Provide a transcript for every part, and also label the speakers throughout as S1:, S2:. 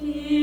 S1: Muy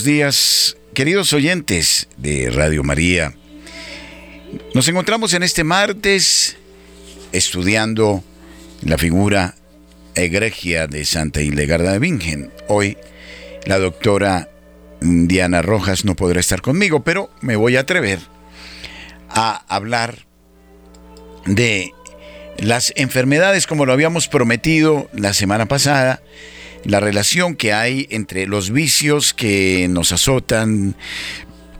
S1: buenos días, queridos oyentes de Radio María. Nos encontramos en este martes estudiando la figura egregia de Santa Hildegarda de Bingen. Hoy la doctora Diana Rojas no podrá estar conmigo, pero me voy a atrever a hablar de las enfermedades como lo habíamos prometido la semana pasada la relación que hay entre los vicios que nos azotan,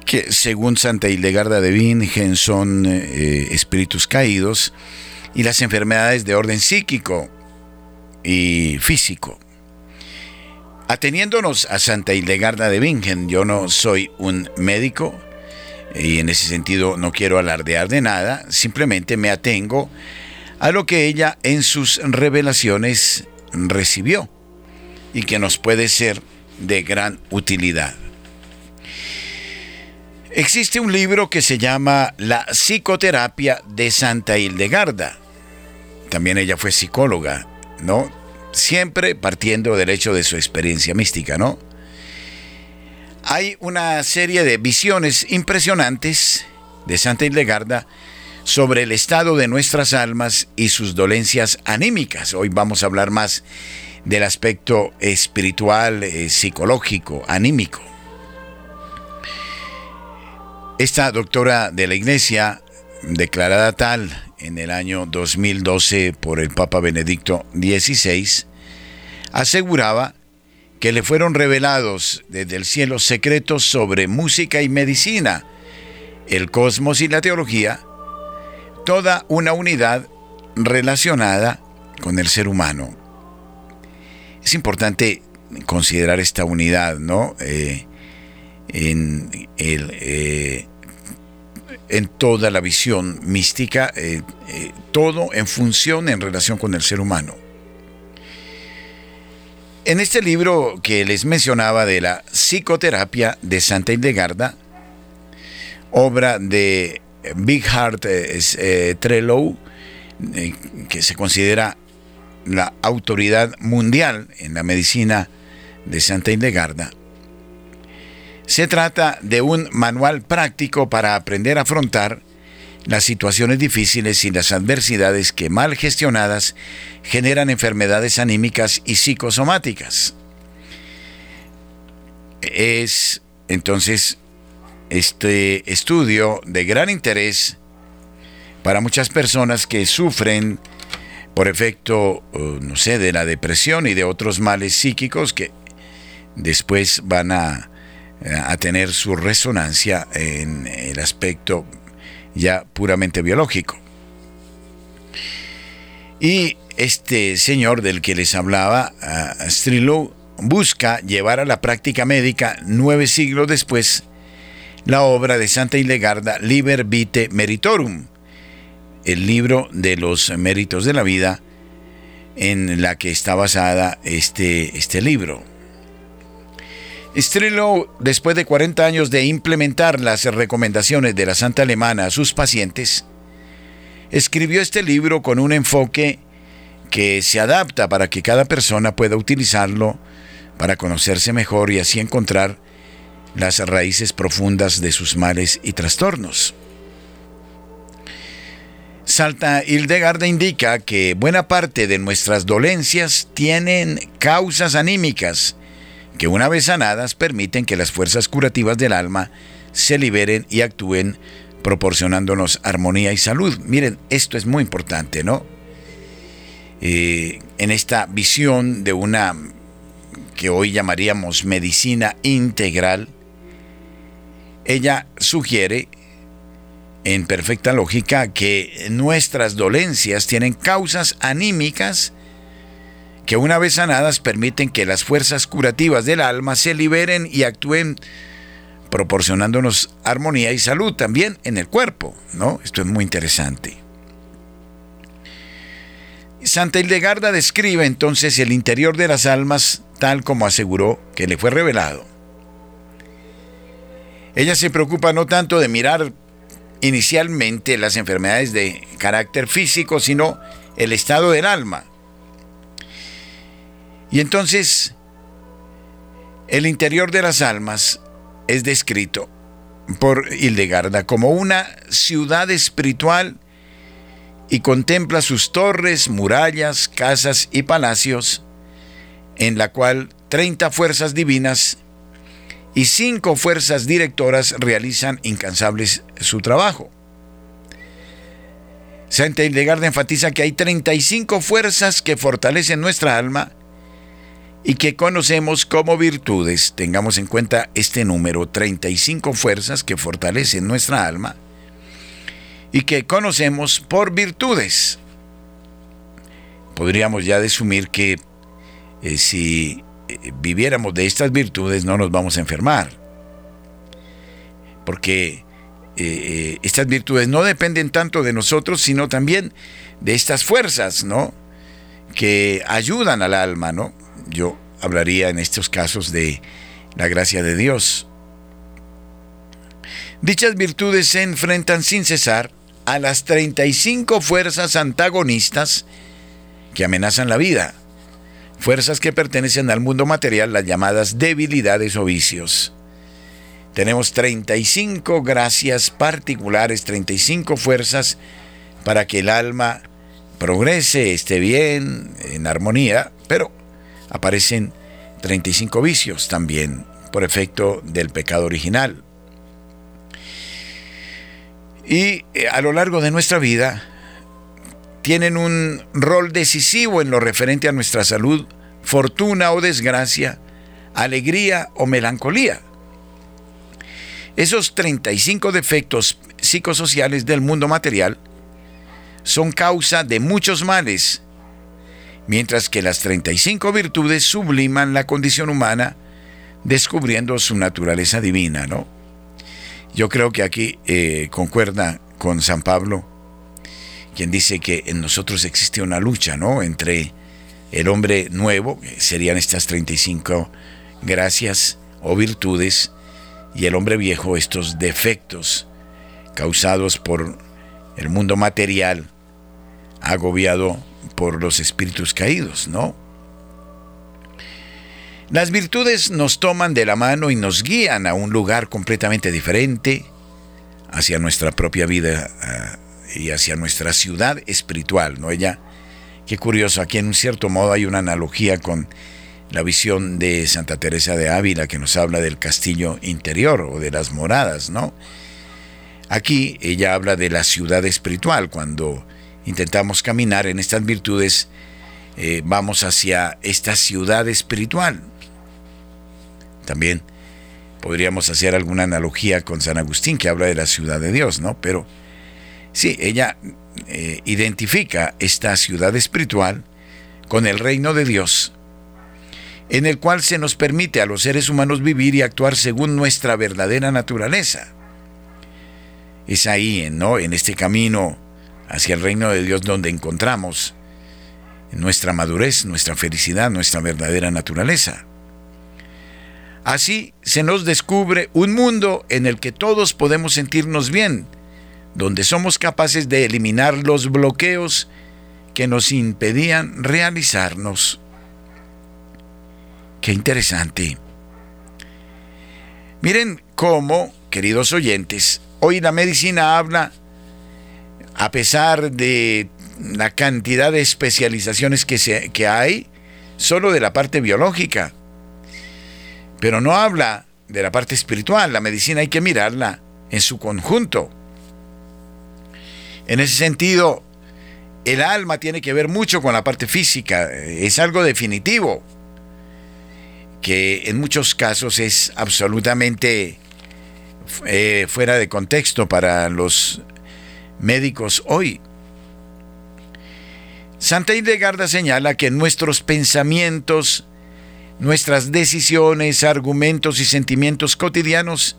S1: que según Santa Hildegarda de Bingen son eh, espíritus caídos, y las enfermedades de orden psíquico y físico. Ateniéndonos a Santa Hildegarda de Bingen, yo no soy un médico y en ese sentido no quiero alardear de nada, simplemente me atengo a lo que ella en sus revelaciones recibió y que nos puede ser de gran utilidad. Existe un libro que se llama La psicoterapia de Santa Hildegarda. También ella fue psicóloga, ¿no? Siempre partiendo del hecho de su experiencia mística, ¿no? Hay una serie de visiones impresionantes de Santa Hildegarda sobre el estado de nuestras almas y sus dolencias anímicas. Hoy vamos a hablar más del aspecto espiritual, eh, psicológico, anímico. Esta doctora de la Iglesia, declarada tal en el año 2012 por el Papa Benedicto XVI, aseguraba que le fueron revelados desde el cielo secretos sobre música y medicina, el cosmos y la teología, toda una unidad relacionada con el ser humano. Es importante considerar esta unidad, ¿no? Eh, eh, en toda la visión mística, eh, todo en función, en relación con el ser humano. En este libro que les mencionaba de la psicoterapia de Santa Hildegarda, obra de Big Heart Trellow, que se considera la autoridad mundial en la medicina de Santa Hildegarda. Se trata de un manual práctico para aprender a afrontar las situaciones difíciles y las adversidades que mal gestionadas generan enfermedades anímicas y psicosomáticas. Es entonces este estudio de gran interés para muchas personas que sufren por efecto, uh, no sé, de la depresión y de otros males psíquicos que después van a, a tener su resonancia en el aspecto ya puramente biológico. Y este señor del que les hablaba, Strillo, busca llevar a la práctica médica nueve siglos después la obra de Santa Hildegarda Liber Vitae Meritorum, el libro de los méritos de la vida en la que está basada este, este libro. Strelo, después de 40 años de implementar las recomendaciones de la Santa Alemana a sus pacientes, escribió este libro con un enfoque que se adapta para que cada persona pueda utilizarlo para conocerse mejor y así encontrar las raíces profundas de sus males y trastornos. Salta Hildegarda indica que buena parte de nuestras dolencias tienen causas anímicas que una vez sanadas permiten que las fuerzas curativas del alma se liberen y actúen proporcionándonos armonía y salud. Miren, esto es muy importante, ¿no? Eh, en esta visión de una que hoy llamaríamos medicina integral, ella sugiere en perfecta lógica que nuestras dolencias tienen causas anímicas que una vez sanadas permiten que las fuerzas curativas del alma se liberen y actúen proporcionándonos armonía y salud también en el cuerpo, ¿no? Esto es muy interesante. Santa Hildegarda describe entonces el interior de las almas tal como aseguró que le fue revelado. Ella se preocupa no tanto de mirar inicialmente las enfermedades de carácter físico, sino el estado del alma. Y entonces, el interior de las almas es descrito por Hildegarda como una ciudad espiritual y contempla sus torres, murallas, casas y palacios, en la cual 30 fuerzas divinas y cinco fuerzas directoras realizan incansables su trabajo. Santa Hildegarda enfatiza que hay 35 fuerzas que fortalecen nuestra alma y que conocemos como virtudes. Tengamos en cuenta este número, 35 fuerzas que fortalecen nuestra alma y que conocemos por virtudes. Podríamos ya desumir que eh, si viviéramos de estas virtudes no nos vamos a enfermar. Porque eh, eh, estas virtudes no dependen tanto de nosotros, sino también de estas fuerzas, ¿no? Que ayudan al alma, ¿no? Yo hablaría en estos casos de la gracia de Dios. Dichas virtudes se enfrentan sin cesar a las 35 fuerzas antagonistas que amenazan la vida fuerzas que pertenecen al mundo material, las llamadas debilidades o vicios. Tenemos 35 gracias particulares, 35 fuerzas para que el alma progrese, esté bien, en armonía, pero aparecen 35 vicios también por efecto del pecado original. Y eh, a lo largo de nuestra vida tienen un rol decisivo en lo referente a nuestra salud, fortuna o desgracia, alegría o melancolía. Esos 35 defectos psicosociales del mundo material son causa de muchos males, mientras que las 35 virtudes subliman la condición humana, descubriendo su naturaleza divina, ¿no? Yo creo que aquí eh, concuerda con San Pablo quien dice que en nosotros existe una lucha, ¿no? Entre el hombre nuevo, serían estas 35 gracias o virtudes, y el hombre viejo, estos defectos causados por el mundo material, agobiado por los espíritus caídos, ¿no? Las virtudes nos toman de la mano y nos guían a un lugar completamente diferente, hacia nuestra propia vida ah, y hacia nuestra ciudad espiritual, ¿no? Ella, qué curioso, aquí en un cierto modo hay una analogía con la visión de Santa Teresa de Ávila que nos habla del castillo interior o de las moradas, ¿no? Aquí ella habla de la ciudad espiritual, cuando intentamos caminar en estas virtudes, eh, vamos hacia esta ciudad espiritual. También podríamos hacer alguna analogía con San Agustín que habla de la ciudad de Dios, ¿no? Pero Sí, ella eh, identifica esta ciudad espiritual con el reino de Dios, en el cual se nos permite a los seres humanos vivir y actuar según nuestra verdadera naturaleza. Es ahí, ¿no? En este camino hacia el reino de Dios donde encontramos nuestra madurez, nuestra felicidad, nuestra verdadera naturaleza. Así se nos descubre un mundo en el que todos podemos sentirnos bien, donde somos capaces de eliminar los bloqueos que nos impedían realizarnos. Qué interesante. Miren cómo, queridos oyentes, hoy la medicina habla, a pesar de la cantidad de especializaciones que, se, que hay, solo de la parte biológica, pero no habla de la parte espiritual. La medicina hay que mirarla en su conjunto. En ese sentido, el alma tiene que ver mucho con la parte física, es algo definitivo, que en muchos casos es absolutamente eh, fuera de contexto para los médicos hoy. Santa Hildegarda señala que nuestros pensamientos, nuestras decisiones, argumentos y sentimientos cotidianos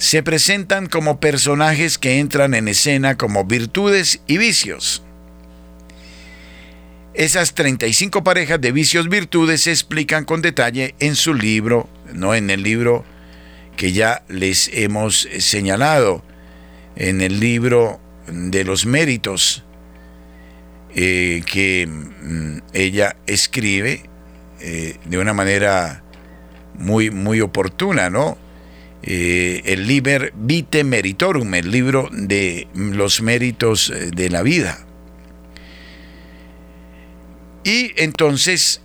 S1: se presentan como personajes que entran en escena como virtudes y vicios. Esas 35 parejas de vicios virtudes se explican con detalle en su libro, no en el libro que ya les hemos señalado, en el libro de los méritos eh, que mm, ella escribe eh, de una manera muy, muy oportuna, ¿no? Eh, el Liber Vite Meritorum, el libro de los méritos de la vida. Y entonces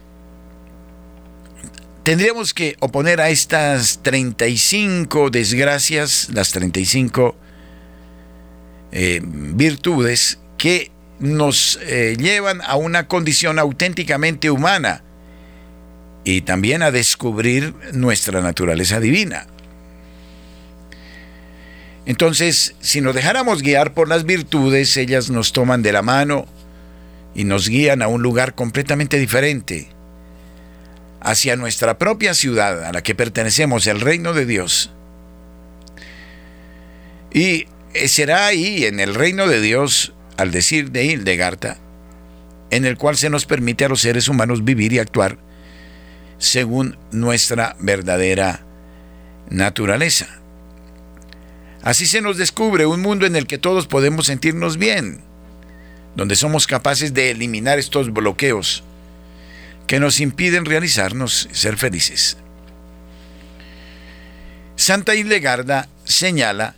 S1: tendríamos que oponer a estas 35 desgracias, las 35 eh, virtudes que nos eh, llevan a una condición auténticamente humana y también a descubrir nuestra naturaleza divina. Entonces, si nos dejáramos guiar por las virtudes, ellas nos toman de la mano, y nos guían a un lugar completamente diferente, hacia nuestra propia ciudad a la que pertenecemos, el reino de Dios. Y será ahí, en el reino de Dios, al decir de Hildegarta, en el cual se nos permite a los seres humanos vivir y actuar según nuestra verdadera naturaleza. Así se nos descubre un mundo en el que todos podemos sentirnos bien, donde somos capaces de eliminar estos bloqueos que nos impiden realizarnos, ser felices. Santa Hildegarda señala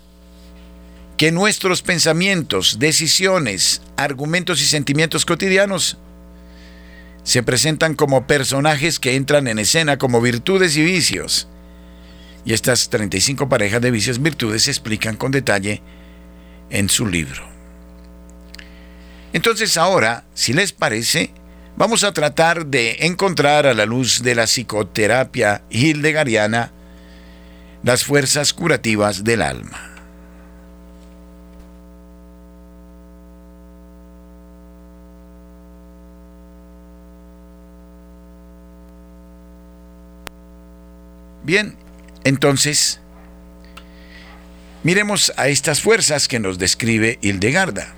S1: que nuestros pensamientos, decisiones, argumentos y sentimientos cotidianos se presentan como personajes que entran en escena como virtudes y vicios. Y estas 35 parejas de vicios virtudes se explican con detalle en su libro. Entonces ahora, si les parece, vamos a tratar de encontrar a la luz de la psicoterapia hildegariana las fuerzas curativas del alma. Bien, entonces, miremos a estas fuerzas que nos describe Hildegarda.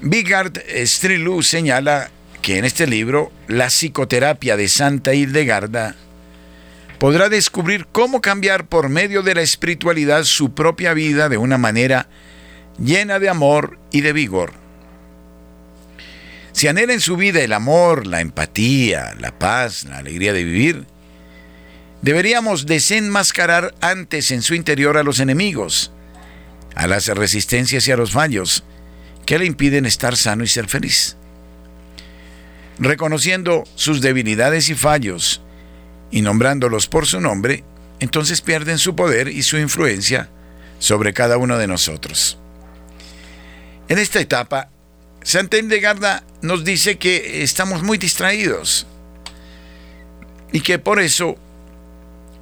S1: Bigard Strilou señala que en este libro la psicoterapia de Santa Hildegarda podrá descubrir cómo cambiar por medio de la espiritualidad su propia vida de una manera llena de amor y de vigor. Si anhela en su vida el amor, la empatía, la paz, la alegría de vivir, deberíamos desenmascarar antes en su interior a los enemigos, a las resistencias y a los fallos, que le impiden estar sano y ser feliz. Reconociendo sus debilidades y fallos y nombrándolos por su nombre, entonces pierden su poder y su influencia sobre cada uno de nosotros. En esta etapa, Santa Hildegarda nos dice que estamos muy distraídos y que por eso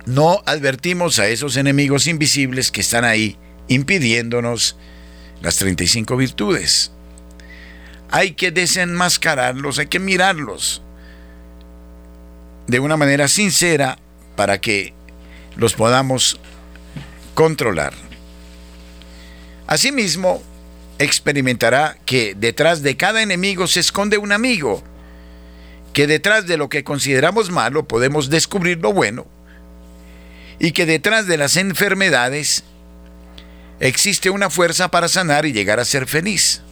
S1: no advertimos a esos enemigos invisibles que están ahí impidiéndonos las 35 virtudes. Hay que desenmascararlos, hay que mirarlos de una manera sincera para que los podamos controlar. Asimismo, experimentará que detrás de cada enemigo se esconde un amigo, que detrás de lo que consideramos malo podemos descubrir lo bueno, y que detrás de las enfermedades existe una fuerza para sanar y llegar a ser feliz.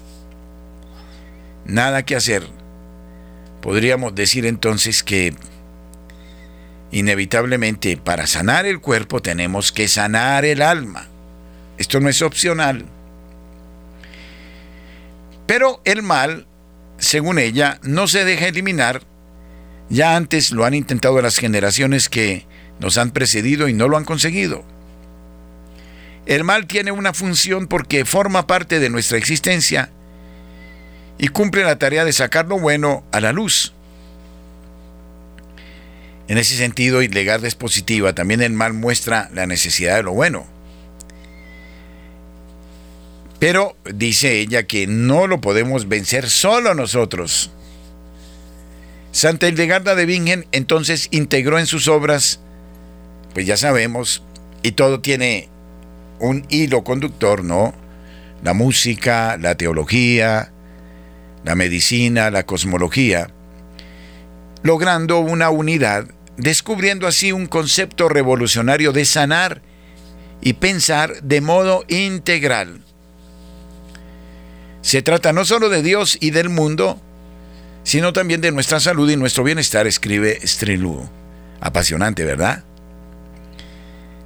S1: nada que hacer, podríamos decir entonces que inevitablemente para sanar el cuerpo tenemos que sanar el alma. Esto no es opcional. Pero el mal, según ella, no se deja eliminar. Ya antes lo han intentado las generaciones que nos han precedido y no lo han conseguido. El mal tiene una función porque forma parte de nuestra existencia y cumple la tarea de sacar lo bueno a la luz. En ese sentido, Hildegard es positiva. También el mal muestra la necesidad de lo bueno. Pero dice ella que no lo podemos vencer solo nosotros. Santa Hildegarda de Bingen entonces integró en sus obras, pues ya sabemos, y todo tiene un hilo conductor, ¿no? La música, la teología, la medicina, la cosmología, logrando una unidad, descubriendo así un concepto revolucionario de sanar y pensar de modo integral. Se trata no solo de Dios y del mundo, sino también de nuestra salud y nuestro bienestar, escribe Strelú. Apasionante, ¿verdad?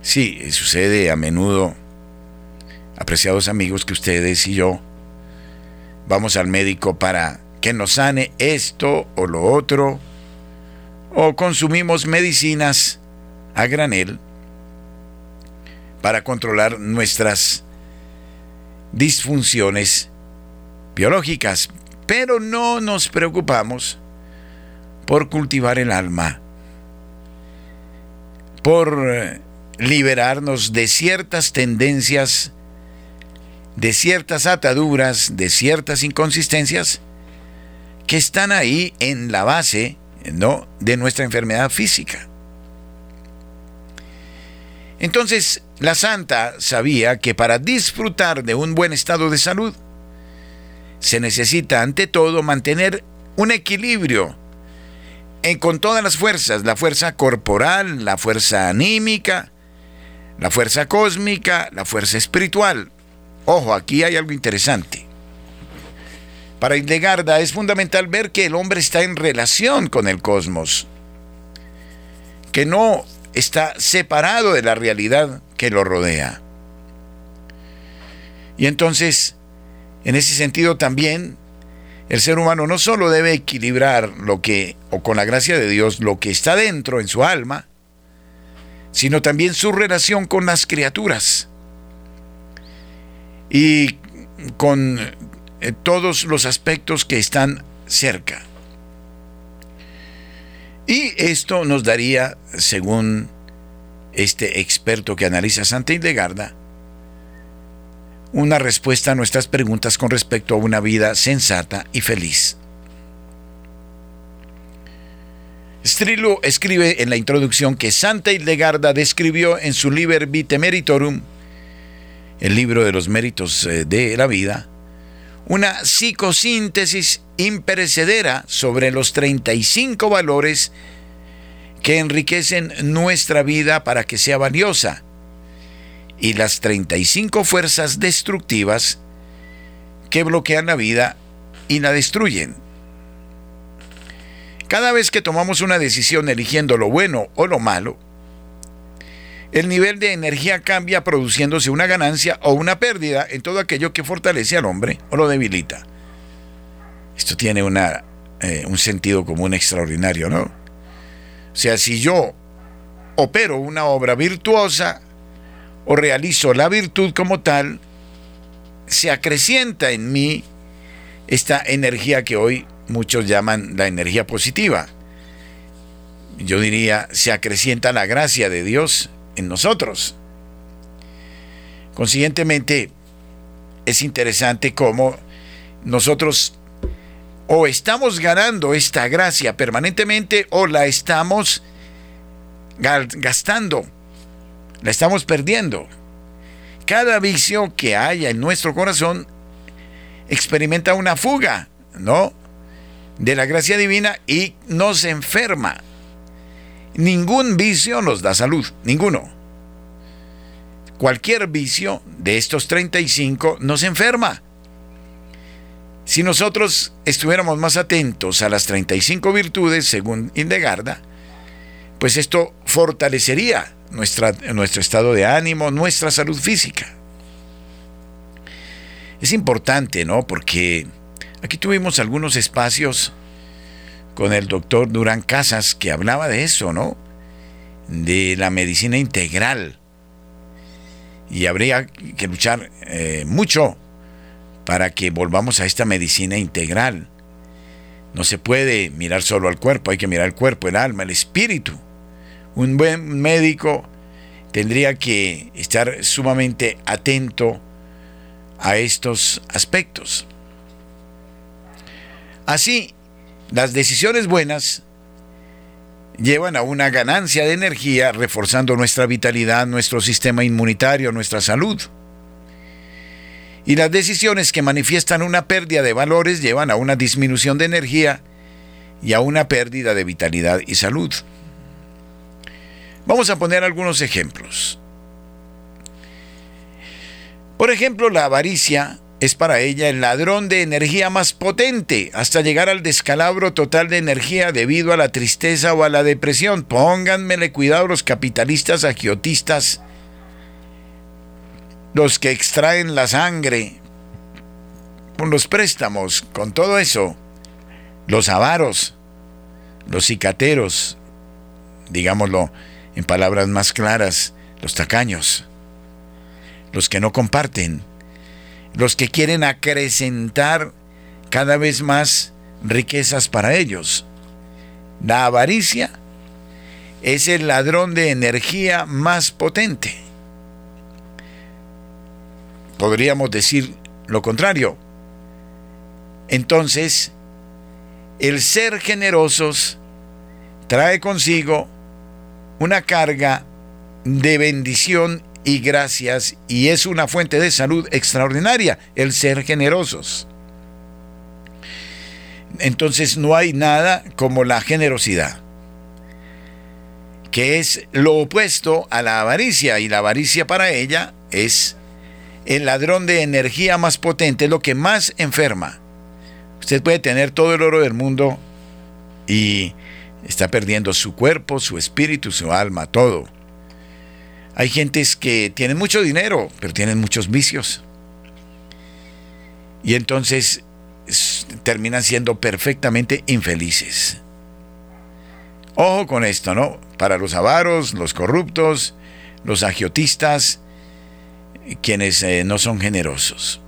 S1: Sí, sucede a menudo, apreciados amigos, que ustedes y yo vamos al médico para que nos sane esto o lo otro, o consumimos medicinas a granel para controlar nuestras disfunciones biológicas, pero no nos preocupamos por cultivar el alma, por eh, liberarnos de ciertas tendencias, de ciertas ataduras, de ciertas inconsistencias que están ahí en la base ¿no? de nuestra enfermedad física. Entonces, la santa sabía que para disfrutar de un buen estado de salud, se necesita ante todo mantener un equilibrio en, con todas las fuerzas, la fuerza corporal, la fuerza anímica, la fuerza cósmica, la fuerza espiritual. Ojo, aquí hay algo interesante. Para Hildegarda es fundamental ver que el hombre está en relación con el cosmos, que no está separado de la realidad que lo rodea. Y entonces en ese sentido también el ser humano no solo debe equilibrar lo que, o con la gracia de Dios, lo que está dentro en su alma, sino también su relación con las criaturas y con eh, todos los aspectos que están cerca. Y esto nos daría, según este experto que analiza Santa Hildegarda, una respuesta a nuestras preguntas con respecto a una vida sensata y feliz. Strilo escribe en la introducción que Santa Hildegarda describió en su Liber Vitae Meritorum, el libro de los méritos eh, de la vida, una psicosíntesis imperecedera sobre los 35 valores que enriquecen nuestra vida para que sea valiosa y las 35 fuerzas destructivas que bloquean la vida y la destruyen. Cada vez que tomamos una decisión eligiendo lo bueno o lo malo, el nivel de energía cambia produciéndose una ganancia o una pérdida en todo aquello que fortalece al hombre o lo debilita. Esto tiene eh, un sentido común extraordinario, ¿no? O sea, si yo opero una obra virtuosa, o realizo la virtud como tal, se acrecienta en mí esta energía que hoy muchos llaman la energía positiva. Yo diría, se acrecienta la gracia de Dios en nosotros. Consiguientemente, es interesante cómo nosotros o estamos ganando esta gracia permanentemente o la estamos gastando la estamos perdiendo. Cada vicio que haya en nuestro corazón experimenta una fuga, ¿no? De la gracia divina y nos enferma. Ningún vicio nos da salud, ninguno. Cualquier vicio de estos 35 nos enferma. Si nosotros estuviéramos más atentos a las 35 virtudes, según Indegarda, pues esto fortalecería nuestra, nuestro estado de ánimo, nuestra salud física. Es importante, ¿no? Porque aquí tuvimos algunos espacios con el doctor Durán Casas que hablaba de eso, ¿no? De la medicina integral. Y habría que luchar eh, mucho para que volvamos a esta medicina integral. No se puede mirar solo al cuerpo, hay que mirar el cuerpo, el alma, el espíritu. Un buen médico tendría que estar sumamente atento a estos aspectos. Así, las decisiones buenas llevan a una ganancia de energía reforzando nuestra vitalidad, nuestro sistema inmunitario, nuestra salud. Y las decisiones que manifiestan una pérdida de valores llevan a una disminución de energía y a una pérdida de vitalidad y salud. Vamos a poner algunos ejemplos. Por ejemplo, la avaricia es para ella el ladrón de energía más potente, hasta llegar al descalabro total de energía debido a la tristeza o a la depresión. Pónganmele cuidado los capitalistas agiotistas los que extraen la sangre con los préstamos, con todo eso, los avaros, los cicateros, digámoslo en palabras más claras, los tacaños, los que no comparten, los que quieren acrecentar cada vez más riquezas para ellos. La avaricia es el ladrón de energía más potente podríamos decir lo contrario. Entonces, el ser generosos trae consigo una carga de bendición y gracias y es una fuente de salud extraordinaria el ser generosos. Entonces no hay nada como la generosidad, que es lo opuesto a la avaricia y la avaricia para ella es el ladrón de energía más potente, lo que más enferma. Usted puede tener todo el oro del mundo y está perdiendo su cuerpo, su espíritu, su alma, todo. Hay gentes que tienen mucho dinero, pero tienen muchos vicios. Y entonces terminan siendo perfectamente infelices. Ojo con esto, ¿no? Para los avaros, los corruptos, los agiotistas, quienes eh, no son generosos.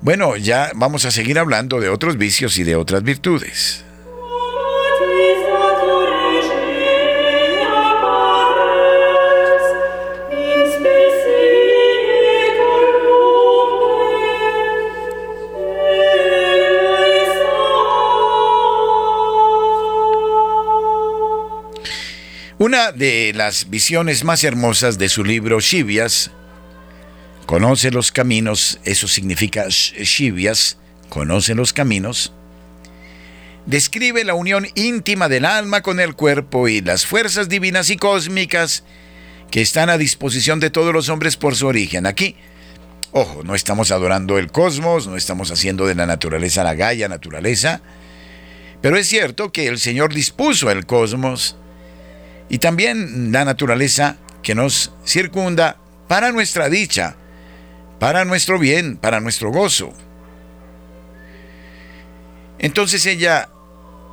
S1: Bueno, ya vamos a seguir hablando de otros vicios y de otras virtudes. Una de las visiones más hermosas de su libro Shivias conoce los caminos, eso significa Shivias, conoce los caminos, describe la unión íntima del alma con el cuerpo y las fuerzas divinas y cósmicas que están a disposición de todos los hombres por su origen. Aquí, ojo, no estamos adorando el cosmos, no estamos haciendo de la naturaleza la gaya naturaleza, pero es cierto que el Señor dispuso el cosmos y también la naturaleza que nos circunda para nuestra dicha, para nuestro bien, para nuestro gozo. Entonces ella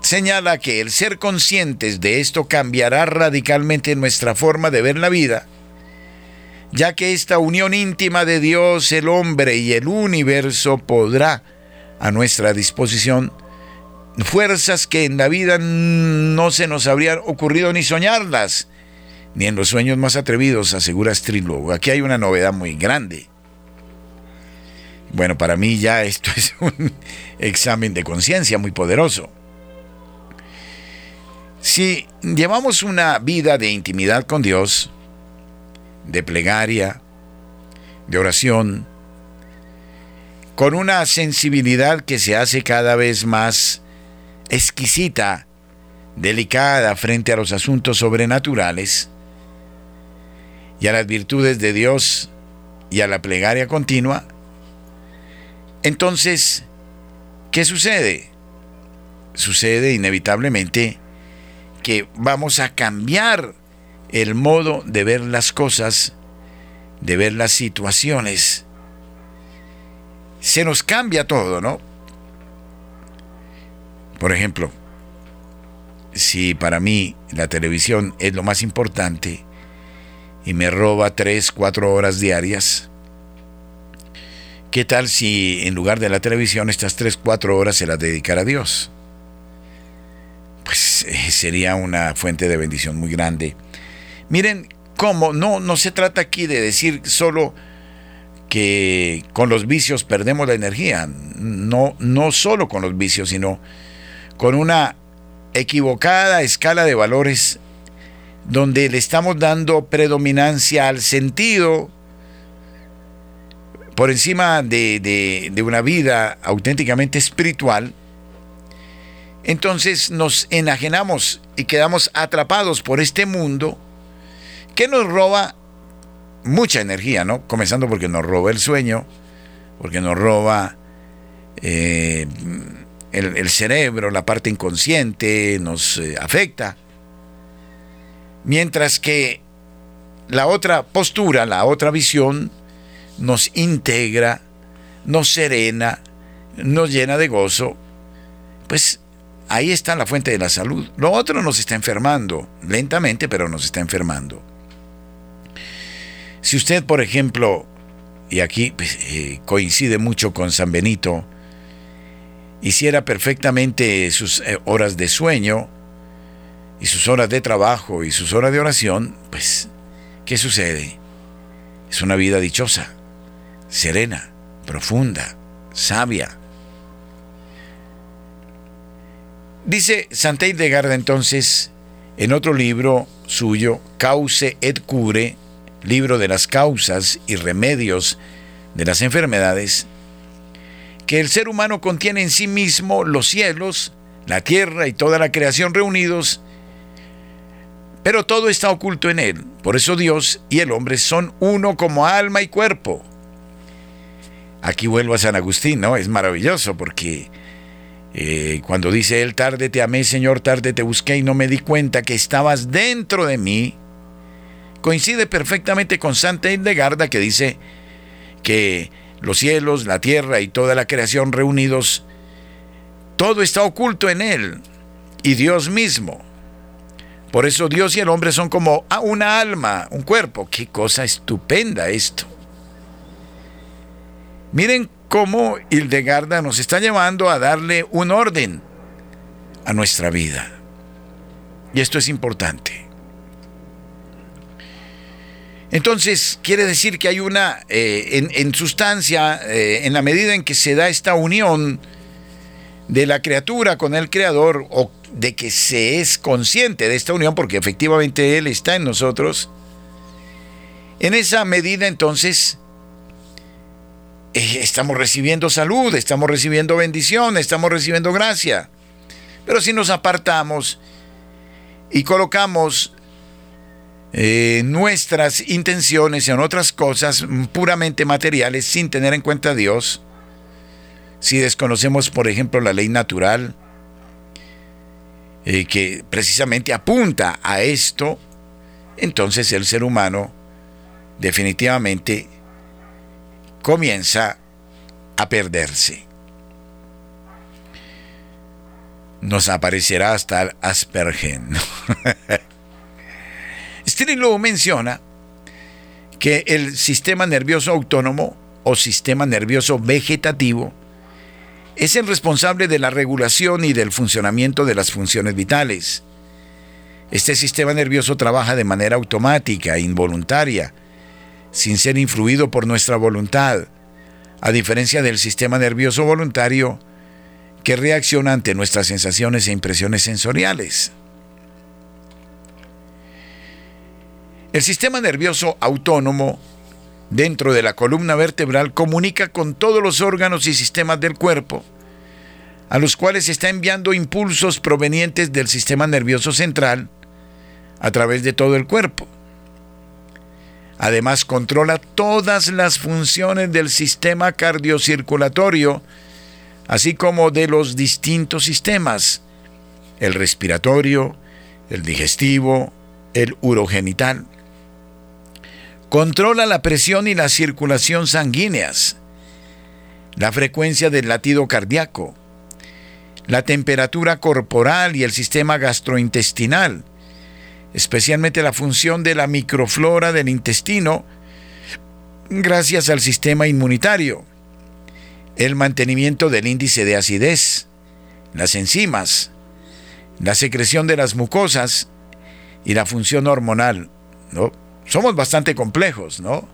S1: señala que el ser conscientes de esto cambiará radicalmente nuestra forma de ver la vida, ya que esta unión íntima de Dios, el hombre y el universo podrá a nuestra disposición fuerzas que en la vida no se nos habrían ocurrido ni soñarlas, ni en los sueños más atrevidos, asegura Strillo. Aquí hay una novedad muy grande. Bueno, para mí ya esto es un examen de conciencia muy poderoso. Si llevamos una vida de intimidad con Dios, de plegaria, de oración, con una sensibilidad que se hace cada vez más exquisita, delicada frente a los asuntos sobrenaturales y a las virtudes de Dios y a la plegaria continua, Entonces, ¿qué sucede? Sucede inevitablemente que vamos a cambiar el modo de ver las cosas, de ver las situaciones. Se nos cambia todo, ¿no? Por ejemplo, si para mí la televisión es lo más importante y me roba 3, 4 horas diarias, ¿qué tal si en lugar de la televisión estas 3, 4 horas se las dedicara a Dios? Pues eh, sería una fuente de bendición muy grande. Miren cómo, no, no se trata aquí de decir solo que con los vicios perdemos la energía, no, no solo con los vicios, sino con una equivocada escala de valores donde le estamos dando predominancia al sentido por encima de, de, una vida auténticamente espiritual, entonces nos enajenamos y quedamos atrapados por este mundo que nos roba mucha energía, ¿no? Comenzando porque nos roba el sueño, porque nos roba eh, el, cerebro, la parte inconsciente, nos eh, afecta. Mientras que la otra postura, la otra visión, nos integra, nos serena, nos llena de gozo, pues ahí está la fuente de la salud. Lo otro nos está enfermando, lentamente, pero nos está enfermando. Si usted, por ejemplo, y aquí pues, eh, coincide mucho con San Benito, hiciera perfectamente sus eh, horas de sueño y sus horas de trabajo y sus horas de oración, pues, ¿qué sucede? Es una vida dichosa, serena, profunda, sabia. Dice Santa Hildegarda entonces, en otro libro suyo, Cause et Cure, libro de las causas y remedios de las enfermedades, que el ser humano contiene en sí mismo los cielos, la tierra y toda la creación reunidos, pero todo está oculto en él. Por eso Dios y el hombre son uno como alma y cuerpo. Aquí vuelvo a San Agustín, ¿no? Es maravilloso porque eh, cuando dice él, tarde te amé, Señor, tarde te busqué y no me di cuenta que estabas dentro de mí, coincide perfectamente con Santa Hildegarda que dice que los cielos, la tierra y toda la creación reunidos, todo está oculto en Él y Dios mismo. Por eso Dios y el hombre son como una alma, un cuerpo. Qué cosa estupenda esto. Miren cómo Hildegarda nos está llevando a darle un orden a nuestra vida. Y esto es importante. Entonces, quiere decir que hay una, eh, en, sustancia, eh, en la medida en que se da esta unión de la criatura con el Creador, o de que se es consciente de esta unión, porque efectivamente Él está en nosotros, en esa medida entonces eh, estamos recibiendo salud, estamos recibiendo bendición, estamos recibiendo gracia. Pero si nos apartamos y colocamos eh, nuestras intenciones en otras cosas puramente materiales sin tener en cuenta a Dios, si desconocemos, por ejemplo, la ley natural, eh, que precisamente apunta a esto, entonces el ser humano definitivamente comienza a perderse. Nos aparecerá hasta el Aspergen. Strilo menciona que el sistema nervioso autónomo o sistema nervioso vegetativo es el responsable de la regulación y del funcionamiento de las funciones vitales. Este sistema nervioso trabaja de manera automática, involuntaria, sin ser influido por nuestra voluntad, a diferencia del sistema nervioso voluntario que reacciona ante nuestras sensaciones e impresiones sensoriales. El sistema nervioso autónomo dentro de la columna vertebral comunica con todos los órganos y sistemas del cuerpo, a los cuales está enviando impulsos provenientes del sistema nervioso central a través de todo el cuerpo. Además, controla todas las funciones del sistema cardiocirculatorio, así como de los distintos sistemas, el respiratorio, el digestivo, el urogenital. Controla la presión y la circulación sanguíneas, la frecuencia del latido cardíaco, la temperatura corporal y el sistema gastrointestinal, especialmente la función de la microflora del intestino, gracias al sistema inmunitario, el mantenimiento del índice de acidez, las enzimas, la secreción de las mucosas y la función hormonal, ¿no? Somos bastante complejos, ¿no?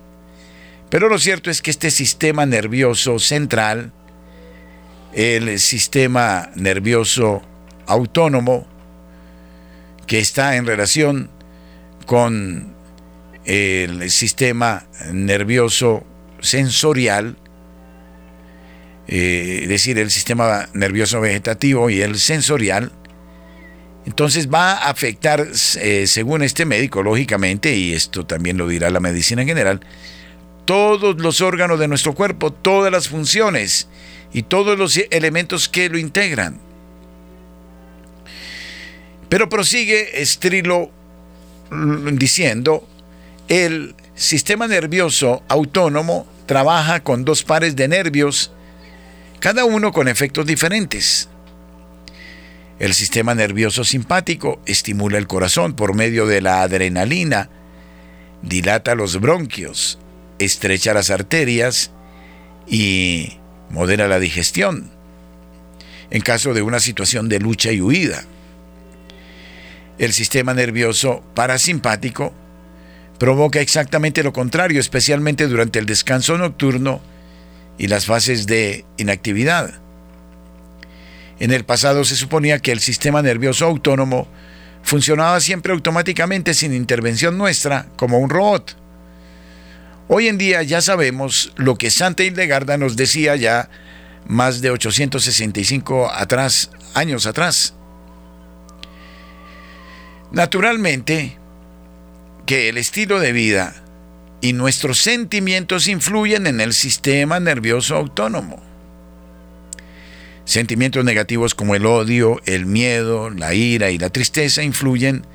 S1: Pero lo cierto es que este sistema nervioso central, el sistema nervioso autónomo, que está en relación con el sistema nervioso sensorial, eh, es decir, el sistema nervioso vegetativo y el sensorial, entonces va a afectar, eh, según este médico, lógicamente, y esto también lo dirá la medicina en general, todos los órganos de nuestro cuerpo, todas las funciones y todos los elementos que lo integran. Pero prosigue Estrilo diciendo, el sistema nervioso autónomo trabaja con dos pares de nervios, cada uno con efectos diferentes. El sistema nervioso simpático estimula el corazón por medio de la adrenalina, dilata los bronquios, estrecha las arterias y modera la digestión en caso de una situación de lucha y huida. El sistema nervioso parasimpático provoca exactamente lo contrario, especialmente durante el descanso nocturno y las fases de inactividad. En el pasado se suponía que el sistema nervioso autónomo funcionaba siempre automáticamente sin intervención nuestra, como un robot. Hoy en día ya sabemos lo que Santa Hildegarda nos decía ya más de 865 atrás, años atrás. Naturalmente que el estilo de vida y nuestros sentimientos influyen en el sistema nervioso autónomo. Sentimientos negativos como el odio, el miedo, la ira y la tristeza influyen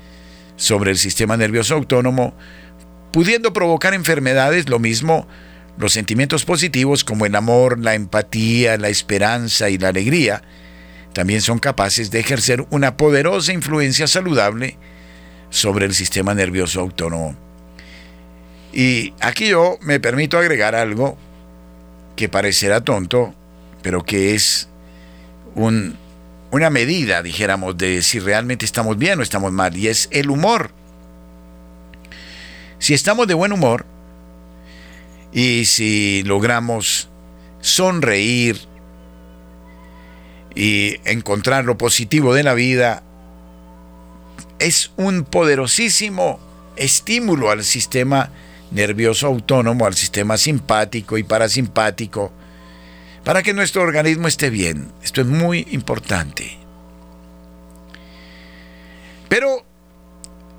S1: sobre el sistema nervioso autónomo, pudiendo provocar enfermedades, lo mismo los sentimientos positivos como el amor, la empatía, la esperanza y la alegría, también son capaces de ejercer una poderosa influencia saludable sobre el sistema nervioso autónomo. Y aquí yo me permito agregar algo que parecerá tonto, pero que es una medida, dijéramos, de si realmente estamos bien o estamos mal, y es el humor. Si estamos de buen humor y si logramos sonreír y encontrar lo positivo de la vida, es un poderosísimo estímulo al sistema nervioso autónomo, al sistema simpático y parasimpático, para que nuestro organismo esté bien. Esto es muy importante. Pero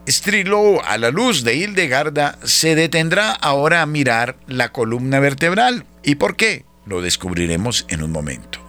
S1: Strilo, a la luz de Hildegarda, se detendrá ahora a mirar la columna vertebral. ¿Y por qué? Lo descubriremos en un momento.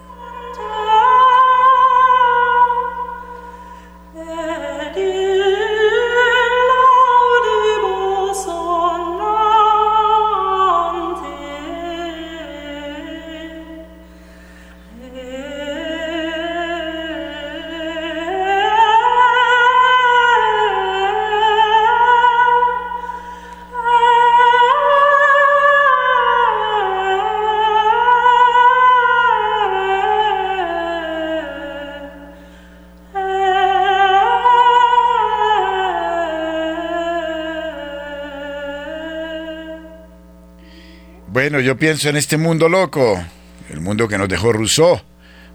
S1: Yo pienso en este mundo loco, el mundo que nos dejó Rousseau,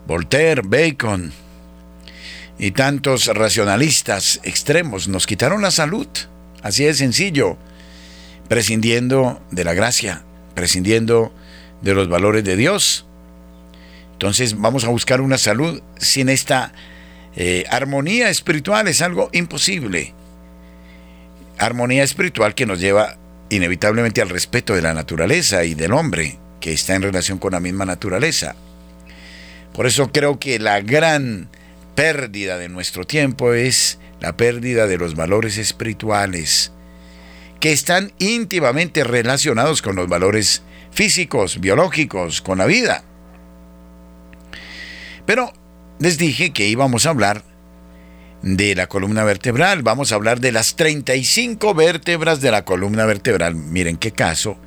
S1: Voltaire, Bacon y tantos racionalistas extremos. Nos quitaron la salud, así de sencillo, prescindiendo de la gracia, prescindiendo de los valores de Dios. Entonces vamos a buscar una salud sin esta eh, armonía espiritual, es algo imposible. Armonía espiritual que nos lleva inevitablemente al respeto de la naturaleza y del hombre, que está en relación con la misma naturaleza. Por eso creo que la gran pérdida de nuestro tiempo es la pérdida de los valores espirituales, que están íntimamente relacionados con los valores físicos, biológicos, con la vida. Pero les dije que íbamos a hablar de la columna vertebral, vamos a hablar de las 35 vértebras de la columna vertebral. Miren qué caso,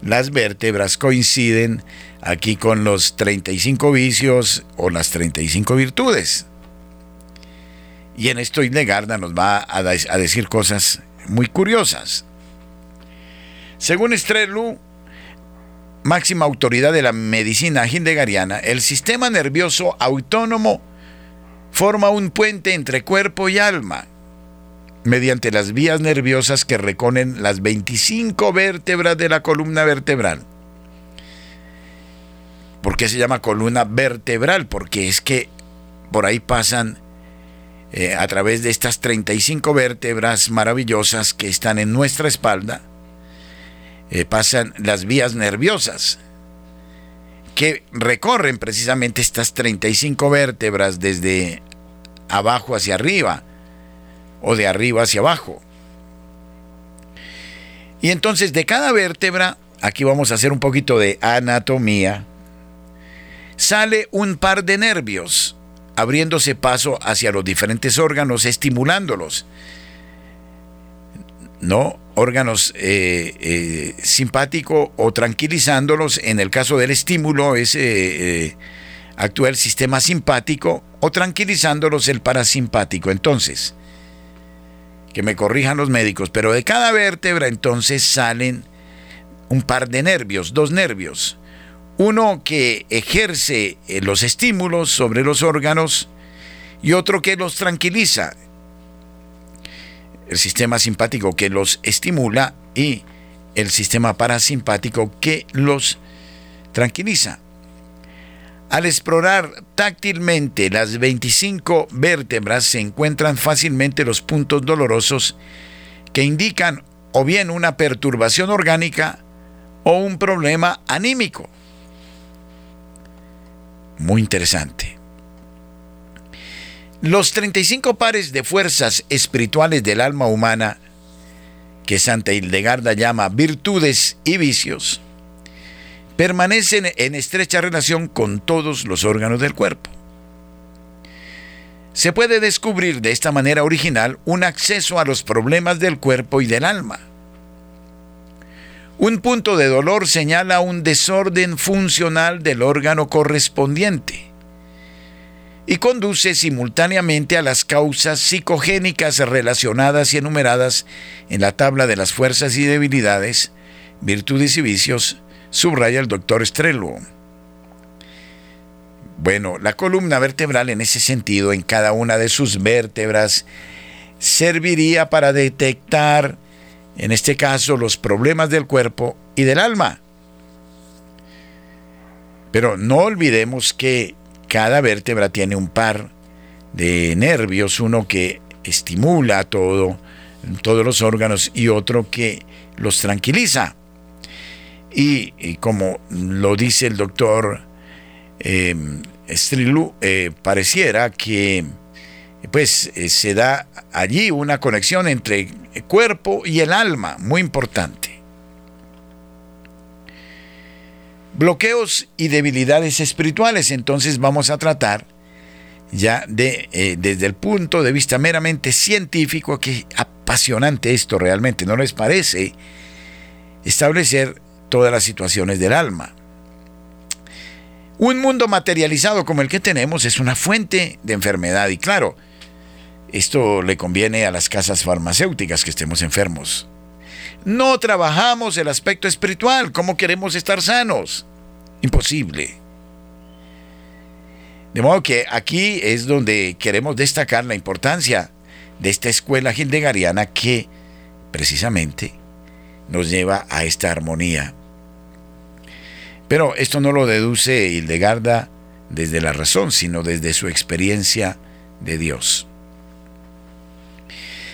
S1: las vértebras coinciden aquí con los 35 vicios o las 35 virtudes. Y en esto Garda nos va a, a decir cosas muy curiosas. Según Estrelu, máxima autoridad de la medicina hildegariana, el sistema nervioso autónomo forma un puente entre cuerpo y alma mediante las vías nerviosas que reconen las 25 vértebras de la columna vertebral. ¿Por qué se llama columna vertebral? Porque es que por ahí pasan eh, a través de estas 35 vértebras maravillosas que están en nuestra espalda, eh, pasan las vías nerviosas que recorren precisamente estas 35 vértebras desde abajo hacia arriba o de arriba hacia abajo. Y entonces de cada vértebra, aquí vamos a hacer un poquito de anatomía, sale un par de nervios abriéndose paso hacia los diferentes órganos, estimulándolos. ¿No? Órganos eh, eh, simpático o tranquilizándolos. En el caso del estímulo es eh, actúa el sistema simpático o tranquilizándolos el parasimpático. Entonces, que me corrijan los médicos, pero de cada vértebra entonces salen un par de nervios, dos nervios uno que ejerce eh, los estímulos sobre los órganos y otro que los tranquiliza. El sistema simpático que los estimula y el sistema parasimpático que los tranquiliza. Al explorar táctilmente las 25 vértebras se encuentran fácilmente los puntos dolorosos que indican o bien una perturbación orgánica o un problema anímico muy interesante. Los 35 pares de fuerzas espirituales del alma humana, que Santa Hildegarda llama virtudes y vicios, permanecen en estrecha relación con todos los órganos del cuerpo. Se puede descubrir de esta manera original un acceso a los problemas del cuerpo y del alma un punto de dolor señala un desorden funcional del órgano correspondiente y conduce simultáneamente a las causas psicogénicas relacionadas y enumeradas en la tabla de las fuerzas y debilidades, virtudes y vicios, subraya el doctor Estrelo. Bueno, la columna vertebral en ese sentido, en cada una de sus vértebras, serviría para detectar en este caso los problemas del cuerpo y del alma. Pero no olvidemos que cada vértebra tiene un par de nervios, uno que estimula todo, todos los órganos y otro que los tranquiliza. Y, como lo dice el doctor Strilu, eh, pareciera que pues eh, se da allí una conexión entre el cuerpo y el alma, muy importante. Bloqueos y debilidades espirituales, entonces vamos a tratar ya de, eh, desde el punto de vista meramente científico, que apasionante esto realmente, ¿no les parece? Establecer todas las situaciones del alma. Un mundo materializado como el que tenemos es una fuente de enfermedad y claro, esto le conviene a las casas farmacéuticas que estemos enfermos. No trabajamos el aspecto espiritual. ¿Cómo queremos estar sanos? Imposible. De modo que aquí es donde queremos destacar la importancia de esta escuela hildegariana que precisamente nos lleva a esta armonía. Pero esto no lo deduce Hildegarda desde la razón, sino desde su experiencia de Dios.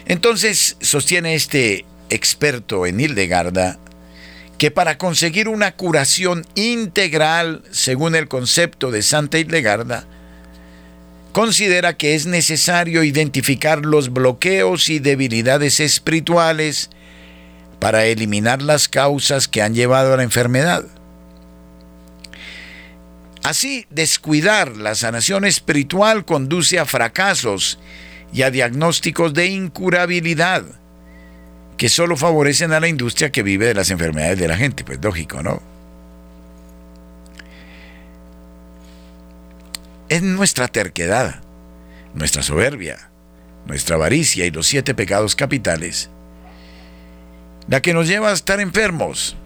S1: Entonces sostiene este experto en Hildegarda que para conseguir una curación integral, según el concepto de Santa Hildegarda, considera que es necesario identificar los bloqueos y debilidades espirituales para eliminar las causas que han llevado a la enfermedad. Así, descuidar la sanación espiritual conduce a fracasos y a diagnósticos de incurabilidad que solo favorecen a la industria que vive de las enfermedades de la gente, pues lógico, ¿no? Es nuestra terquedad, nuestra soberbia, nuestra avaricia y los siete pecados capitales la que nos lleva a estar enfermos.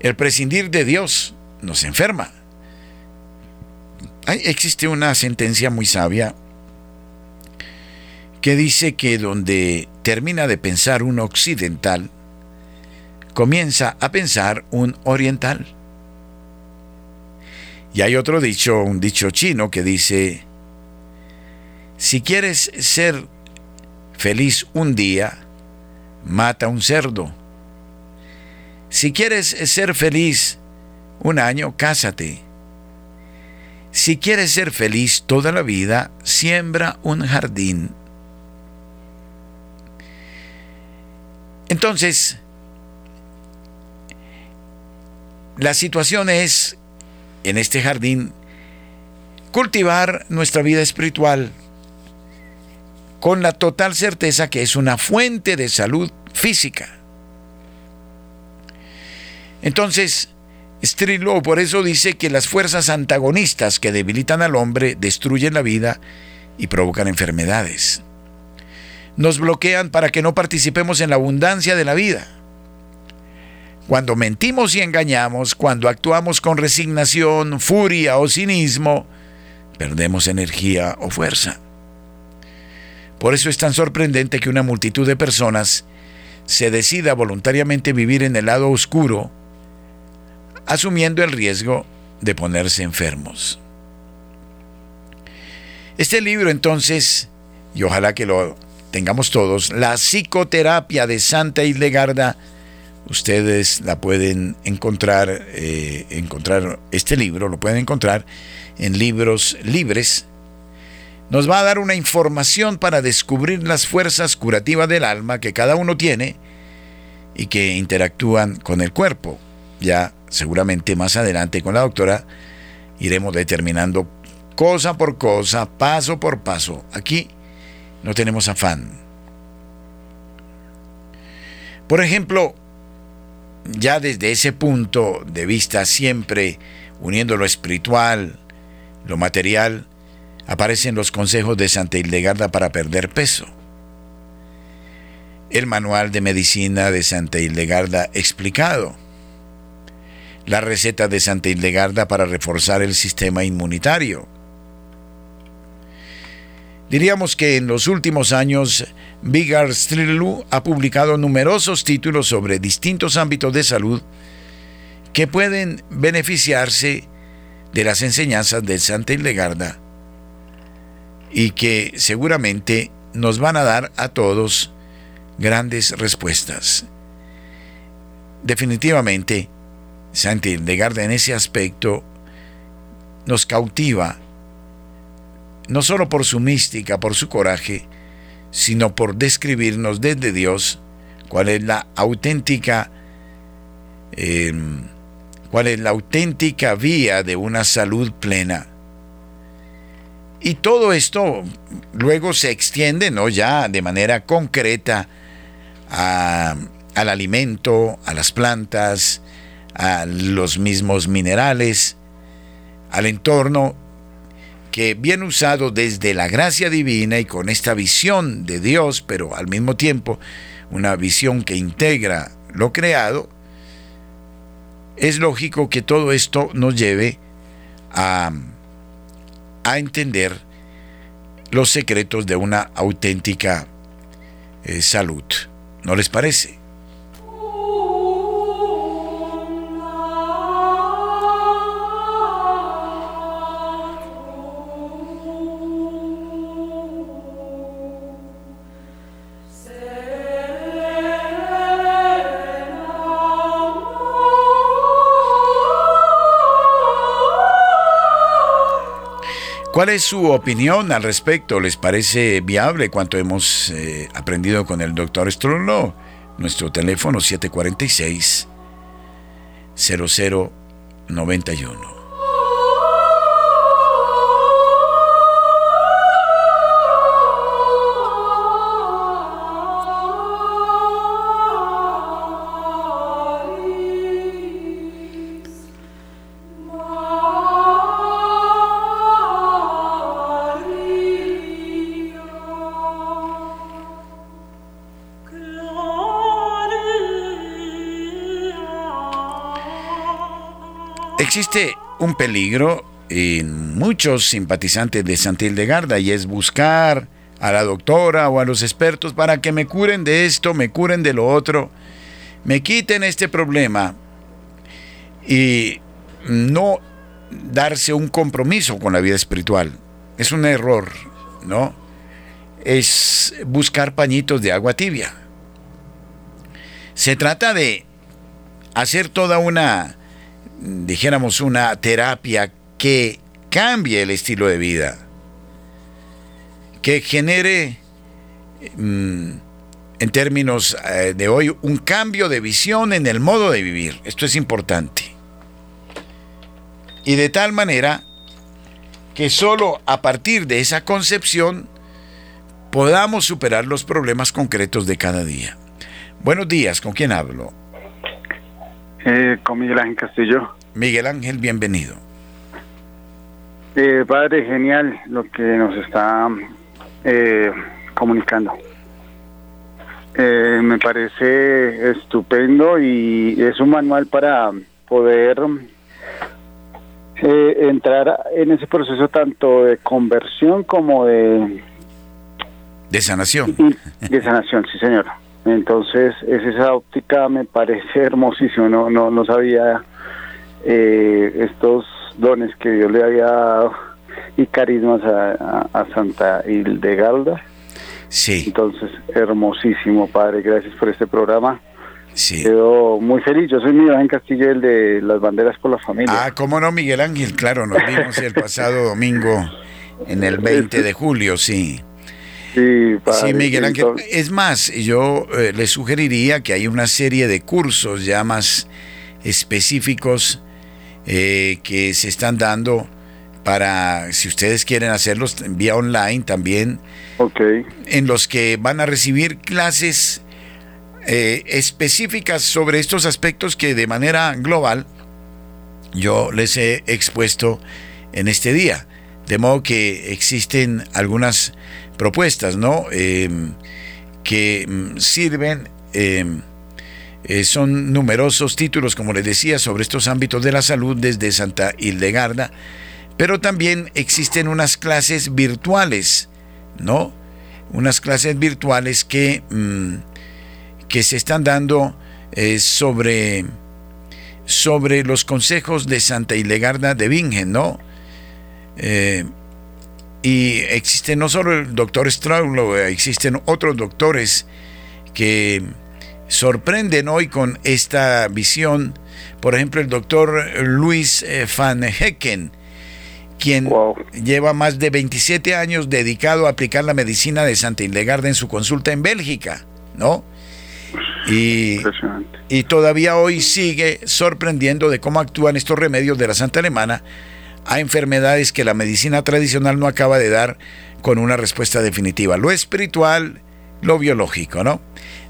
S1: El prescindir de Dios nos enferma. Hay, existe una sentencia muy sabia que dice que donde termina de pensar un occidental, comienza a pensar un oriental. Y hay otro dicho, un dicho chino que dice, si quieres ser feliz un día, mata un cerdo. Si quieres ser feliz un año, cásate. Si quieres ser feliz toda la vida, siembra un jardín. Entonces, la situación es, en este jardín, cultivar nuestra vida espiritual con la total certeza que es una fuente de salud física. Entonces, Strilo por eso dice que las fuerzas antagonistas que debilitan al hombre destruyen la vida y provocan enfermedades nos bloquean para que no participemos en la abundancia de la vida. Cuando mentimos y engañamos, cuando actuamos con resignación, furia o cinismo, perdemos energía o fuerza. Por eso es tan sorprendente que una multitud de personas se decida voluntariamente vivir en el lado oscuro, asumiendo el riesgo de ponerse enfermos. Este libro entonces, y ojalá que lo tengamos todos, la psicoterapia de Santa Hildegarda. Ustedes la pueden encontrar, eh, encontrar este libro, lo pueden encontrar en libros libres. Nos va a dar una información para descubrir las fuerzas curativas del alma que cada uno tiene y que interactúan con el cuerpo. Ya seguramente más adelante con la doctora iremos determinando cosa por cosa, paso por paso. Aquí no tenemos afán. Por ejemplo, ya desde ese punto de vista, siempre uniendo lo espiritual, lo material, aparecen los consejos de Santa Hildegarda para perder peso. El manual de medicina de Santa Hildegarda explicado. La receta de Santa Hildegarda para reforzar el sistema inmunitario Diríamos que en los últimos años, Vigar Strilu ha publicado numerosos títulos sobre distintos ámbitos de salud que pueden beneficiarse de las enseñanzas de Santa Hildegarda y que seguramente nos van a dar a todos grandes respuestas. Definitivamente, Santa Hildegarda en ese aspecto nos cautiva no solo por su mística, por su coraje, sino por describirnos desde Dios cuál es la auténtica em, cuál es la auténtica vía de una salud plena. Y todo esto luego se extiende, ¿no? Ya de manera concreta al alimento, a las plantas, a los mismos minerales, al entorno que bien usado desde la gracia divina y con esta visión de Dios, pero al mismo tiempo una visión que integra lo creado, es lógico que todo esto nos lleve a, a entender los secretos de una auténtica eh, salud. ¿No les parece? ¿Cuál es su opinión al respecto? ¿Les parece viable cuanto hemos eh, aprendido con el doctor Strollo? Nuestro teléfono 746 0091. Existe un peligro en muchos simpatizantes de Santa Hildegarda y es buscar a la doctora o a los expertos para que me curen de esto, me curen de lo otro, me quiten este problema y no darse un compromiso con la vida espiritual. Es un error, ¿no? Es buscar pañitos de agua tibia. Se trata de hacer toda una dijéramos, una terapia que cambie el estilo de vida, que genere, mm, en términos eh, de hoy, un cambio de visión en el modo de vivir. Esto es importante. Y de tal manera que solo a partir de esa concepción podamos superar los problemas concretos de cada día. Buenos días, ¿con quién hablo?
S2: Eh, con Miguel Ángel Castillo.
S1: Miguel Ángel, bienvenido.
S2: Eh, padre, genial lo que nos está eh, comunicando. me parece estupendo y es un manual para poder entrar en ese proceso tanto de conversión como de...
S1: De sanación.
S2: De sanación, sí, señora. Entonces, es esa óptica me parece hermosísimo, no, no, no sabía eh, estos dones que Dios le había dado y carismas a, Santa Hildegarda.
S1: Sí.
S2: Entonces, hermosísimo, Padre, gracias por este programa. Sí. Quedo muy feliz. Yo soy Miguel Ángel Castillo, el de las banderas por la familia.
S1: Ah, cómo no, Miguel Ángel, claro, nos vimos el pasado domingo en el 20 de julio, sí.
S2: Sí,
S1: sí, Miguel Ángel. Es más, yo eh, le sugeriría que hay una serie de cursos ya más específicos eh, que se están dando para, si ustedes quieren hacerlos vía online también,
S2: okay.
S1: en los que van a recibir clases eh, específicas sobre estos aspectos que de manera global yo les he expuesto en este día. De modo que existen algunas propuestas, ¿no? Em, que mm, sirven, em, eh, son numerosos títulos, como les decía, sobre estos ámbitos de la salud desde Santa Hildegarda, pero también existen unas clases virtuales, ¿no? Unas clases virtuales que, mm, que se están dando eh, sobre, sobre los consejos de Santa Hildegarda de Bingen, ¿no? Eh, y existe no solo el doctor Straulo, existen otros doctores que sorprenden hoy con esta visión. Por ejemplo, el doctor Luis eh, Van Hecken, quien lleva más de 27 años dedicado a aplicar la medicina de Santa Hildegarda en su consulta en Bélgica, ¿no? Y, y todavía hoy sigue sorprendiendo de cómo actúan estos remedios de la Santa Alemana a enfermedades que la medicina tradicional no acaba de dar con una respuesta definitiva. Lo espiritual, lo biológico, ¿no?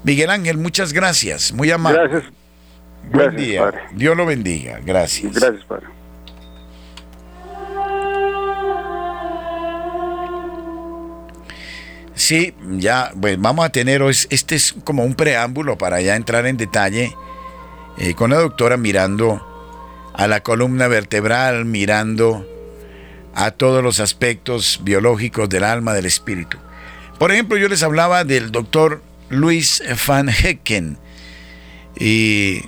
S1: Miguel Ángel, muchas gracias, muy amable.
S2: Gracias.
S1: Buen día. Dios lo bendiga. Gracias.
S2: Gracias, Padre.
S1: Sí, ya, pues vamos a tener, este es como un preámbulo para ya entrar en detalle eh, con la doctora mirando a la columna vertebral, mirando a todos los aspectos biológicos del alma, del espíritu. Por ejemplo, yo les hablaba del doctor Luis Van Hecken. Y,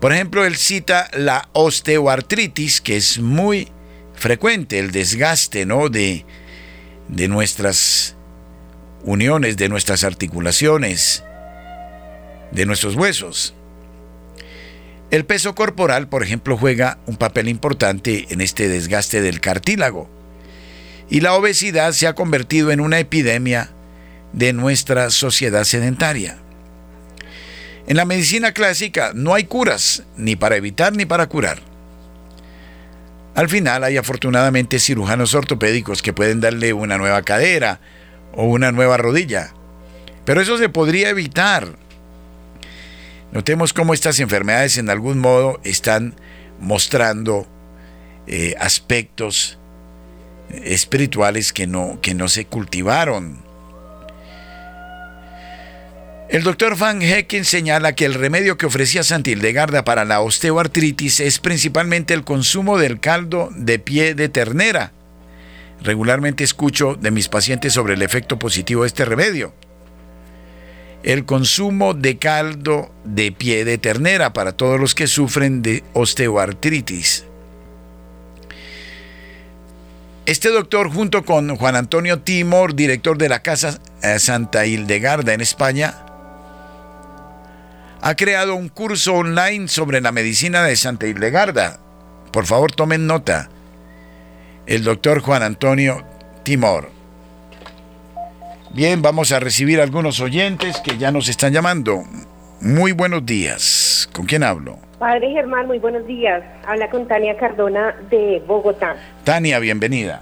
S1: por ejemplo, él cita la osteoartritis, que es muy frecuente, el desgaste ¿no? de, de nuestras uniones, de nuestras articulaciones, de nuestros huesos. El peso corporal, por ejemplo, juega un papel importante en este desgaste del cartílago. y la obesidad se ha convertido en una epidemia de nuestra sociedad sedentaria. En la medicina clásica no hay curas, ni para evitar ni para curar. Al final hay afortunadamente cirujanos ortopédicos que pueden darle una nueva cadera o una nueva rodilla. Pero eso se podría evitar. Notemos cómo estas enfermedades en algún modo están mostrando eh, aspectos espirituales que no, que no se cultivaron. El doctor Van Hecken señala que el remedio que ofrecía Santa Hildegarda para la osteoartritis es principalmente el consumo del caldo de pie de ternera. Regularmente escucho de mis pacientes sobre el efecto positivo de este remedio. El consumo de caldo de pie de ternera para todos los que sufren de osteoartritis. Este doctor, junto con Juan Antonio Timor, director de la Casa eh, Santa Hildegarda en España, ha creado un curso online sobre la medicina de Santa Hildegarda. Por favor, tomen nota. El doctor Juan Antonio Timor. Bien, vamos a recibir algunos oyentes que ya nos están llamando. Muy buenos días. ¿Con quién hablo?
S3: Padre Germán, muy buenos días. Habla con Tania Cardona de Bogotá.
S1: Tania, bienvenida.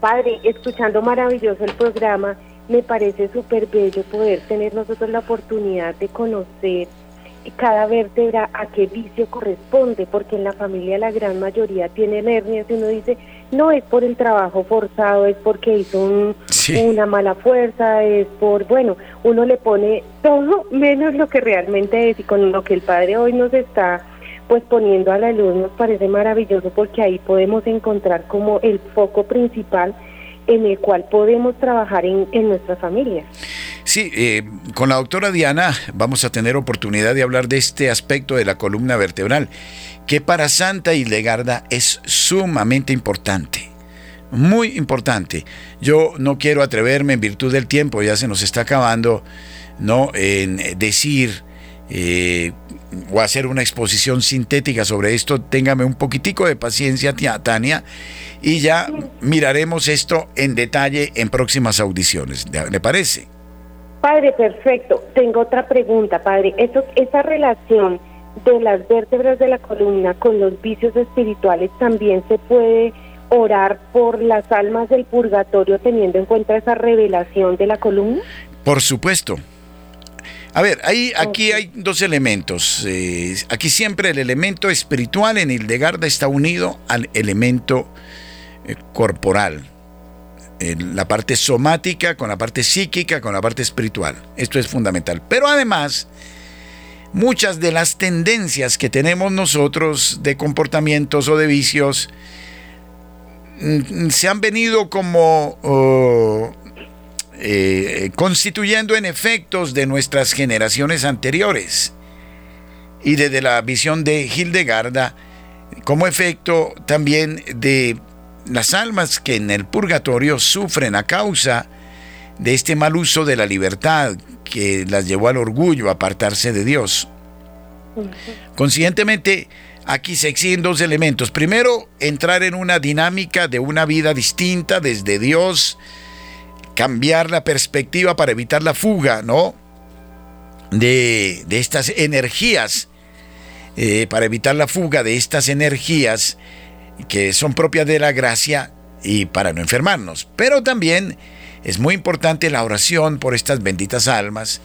S3: Padre, escuchando maravilloso el programa me parece súper bello poder tener nosotros la oportunidad de conocer cada vértebra a qué vicio corresponde, porque en la familia la gran mayoría tiene hernias y uno dice, no es por el trabajo forzado, es porque hizo una mala fuerza, es por, bueno, uno le pone todo menos lo que realmente es y con lo que el Padre hoy nos está pues poniendo a la luz nos parece maravilloso porque ahí podemos encontrar como el foco principal en el cual podemos trabajar en, nuestra familia.
S1: Sí, eh, con la doctora Diana vamos a tener oportunidad de hablar de este aspecto de la columna vertebral, que para Santa Hildegarda es sumamente importante. Muy importante. Yo no quiero atreverme en virtud del tiempo, ya se nos está acabando, ¿no? En decir eh, o hacer una exposición sintética sobre esto. Téngame un poquitico de paciencia, Tania, y ya miraremos esto en detalle en próximas audiciones. ¿Le parece?
S3: Padre, perfecto. Tengo otra pregunta, padre. Eso, esa relación de las vértebras de la columna con los vicios espirituales también se puede orar por las almas del purgatorio teniendo en cuenta esa revelación de la columna?
S1: Por supuesto. A ver, ahí, aquí hay dos elementos. Eh, aquí siempre el elemento espiritual en Hildegarda está unido al elemento eh, corporal. La parte somática con la parte psíquica, con la parte espiritual. Esto es fundamental. Pero además, muchas de las tendencias que tenemos nosotros de comportamientos o de vicios mm, se han venido como oh, eh, constituyendo en efectos de nuestras generaciones anteriores. Y desde la visión de Hildegarda, como efecto también de las almas que en el purgatorio sufren a causa de este mal uso de la libertad que las llevó al orgullo, a apartarse de Dios. Conscientemente, aquí se exigen dos elementos. Primero, entrar en una dinámica de una vida distinta desde Dios, cambiar la perspectiva para evitar la fuga, ¿no? De, estas energías, eh, para evitar la fuga de estas energías que son propias de la gracia y para no enfermarnos. Pero también es muy importante la oración por estas benditas almas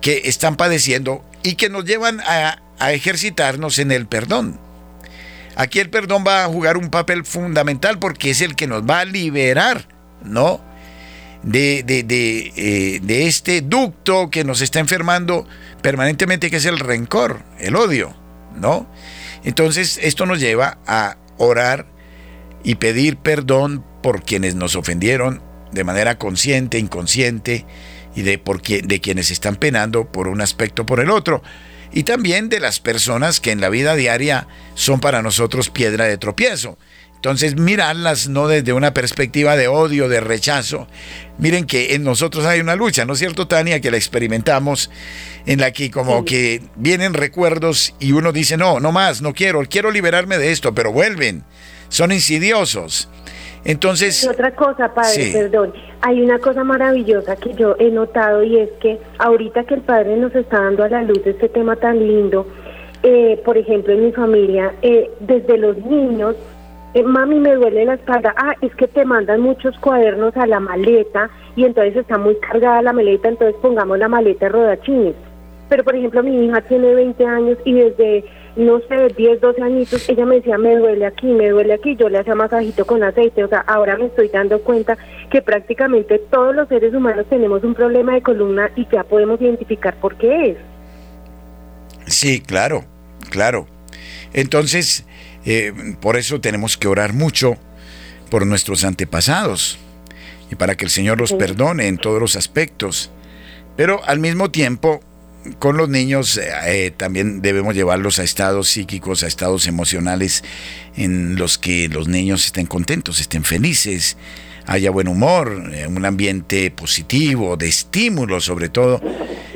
S1: que están padeciendo y que nos llevan a, ejercitarnos en el perdón. Aquí el perdón va a jugar un papel fundamental porque es el que nos va a liberar, ¿no? De, de, de, eh, de, este ducto que nos está enfermando permanentemente, que es el rencor, el odio, ¿no? Entonces, esto nos lleva a orar y pedir perdón por quienes nos ofendieron de manera consciente, inconsciente, y de, por de quienes están penando por un aspecto o por el otro. Y también de las personas que en la vida diaria son para nosotros piedra de tropiezo. Entonces, mirarlas no desde una perspectiva de odio, de rechazo. Miren que en nosotros hay una lucha, ¿no es cierto, Tania? Que la experimentamos, en la que como que vienen recuerdos y uno dice, no, no más, no quiero, quiero liberarme de esto, pero vuelven, son insidiosos. Entonces...
S3: otra cosa, padre, perdón. Hay una cosa maravillosa que yo he notado y es que ahorita que el padre nos está dando a la luz este tema tan lindo, eh, por ejemplo, en mi familia, eh, desde los niños, eh, mami me duele la espalda, ah, es que te mandan muchos cuadernos a la maleta y entonces está muy cargada la maleta, entonces pongamos la maleta rodachines. Pero por ejemplo, mi hija tiene 20 años y desde, no sé, 10, 12 añitos, ella me decía, me duele aquí, me duele aquí, yo le hacía masajito con aceite, o sea, ahora me estoy dando cuenta que prácticamente todos los seres humanos tenemos un problema de columna y ya podemos identificar por qué es.
S1: Sí, claro, claro. Entonces, eh, por eso tenemos que orar mucho por nuestros antepasados y para que el Señor los perdone en todos los aspectos. Pero al mismo tiempo, con los niños eh, también debemos llevarlos a estados psíquicos, a estados emocionales en los que los niños estén contentos, estén felices, haya buen humor, eh, un ambiente positivo, de estímulo sobre todo.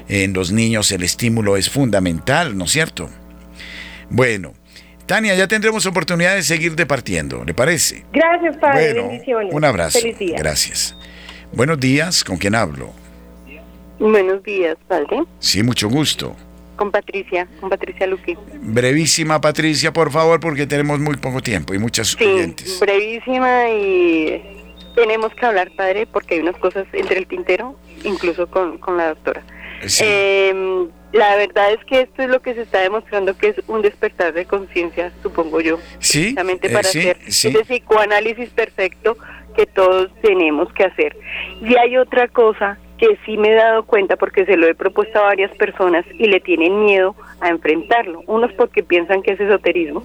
S1: En los niños el estímulo es fundamental, ¿no es cierto? Bueno, Tania, ya tendremos oportunidad de seguir departiendo, ¿le parece?
S3: Gracias, Padre. Bendiciones.
S1: Un abrazo. Gracias. Buenos días, ¿con quién hablo?
S4: Buenos días, Padre.
S1: Sí, mucho gusto.
S4: Con Patricia, con Patricia Luqui.
S1: Brevísima, Patricia, por favor, porque tenemos muy poco tiempo y muchas
S4: sí, brevísima y tenemos que hablar, Padre, porque hay unas cosas entre el tintero, incluso con, con la doctora. Sí. Eh, la verdad es que esto es lo que se está demostrando que es un despertar de conciencia, supongo yo.
S1: Sí.
S4: Precisamente para eh, hacer ese psicoanálisis perfecto que todos tenemos que hacer. Y hay otra cosa que sí me he dado cuenta porque se lo he propuesto a varias personas y le tienen miedo a enfrentarlo. Unos porque piensan que es esoterismo,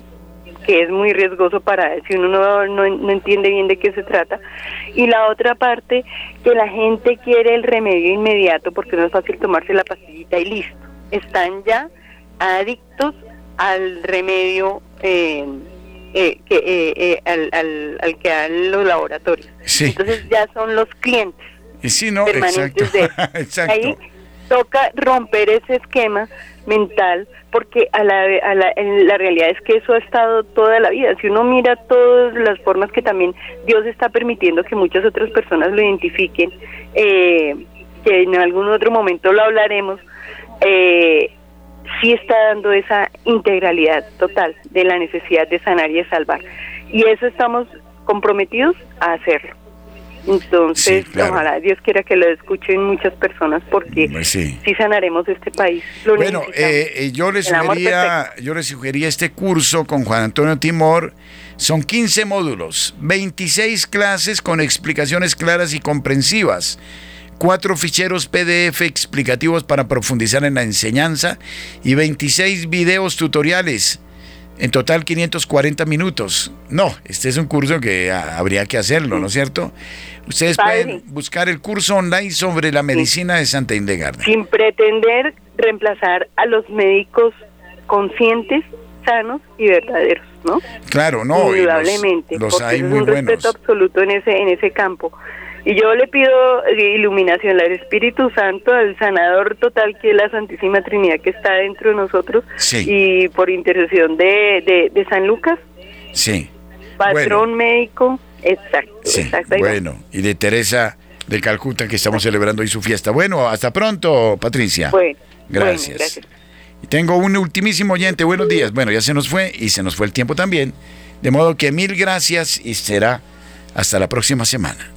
S4: que es muy riesgoso para si uno no, no, no, entiende bien de qué se trata. Y la otra parte, que la gente quiere el remedio inmediato porque no es fácil tomarse la pastillita y listo. Están ya adictos al remedio eh, eh, que, eh, al, al, que dan los laboratorios. Entonces ya son los clientes.
S1: Sí, no, permanentes de
S4: Ahí toca romper ese esquema mental porque a la, a la, la realidad es que eso ha estado toda la vida. Si uno mira todas las formas que también Dios está permitiendo que muchas otras personas lo identifiquen, que en algún otro momento lo hablaremos, eh, sí está dando esa integralidad total de la necesidad de sanar y de salvar. Y eso estamos comprometidos a hacerlo. Entonces, ojalá Dios quiera que lo escuchen muchas personas porque pues sí. sanaremos este país.
S1: bueno, eh, eh, yo, les sugería, yo les sugería este curso con Juan Antonio Timor. Son 15 módulos, 26 clases con explicaciones claras y comprensivas cuatro ficheros PDF explicativos para profundizar en la enseñanza y 26 videos tutoriales. En total 540 minutos. No, este es un curso que habría que hacerlo, ¿no es cierto? Ustedes pueden buscar el curso online sobre la medicina de Santa Indegarda.
S4: Sin pretender reemplazar a los médicos conscientes, sanos y verdaderos, ¿no?
S1: Claro, no.
S4: Indudablemente. Los, hay muy un respeto absoluto en ese, en ese campo. Y yo le pido iluminación al Espíritu Santo, al sanador total que es la Santísima Trinidad que está dentro de nosotros y por intercesión de, de, San Lucas.
S1: Sí.
S4: Patrón médico, exacto,
S1: sí. Bueno, y de Teresa del Calcuta que estamos celebrando hoy su fiesta. Bueno, hasta pronto, Patricia.
S4: Bueno,
S1: gracias. gracias. Y tengo un ultimísimo oyente, buenos días. Bueno, ya se nos fue y se nos fue el tiempo también. De modo que mil gracias y será hasta la próxima semana.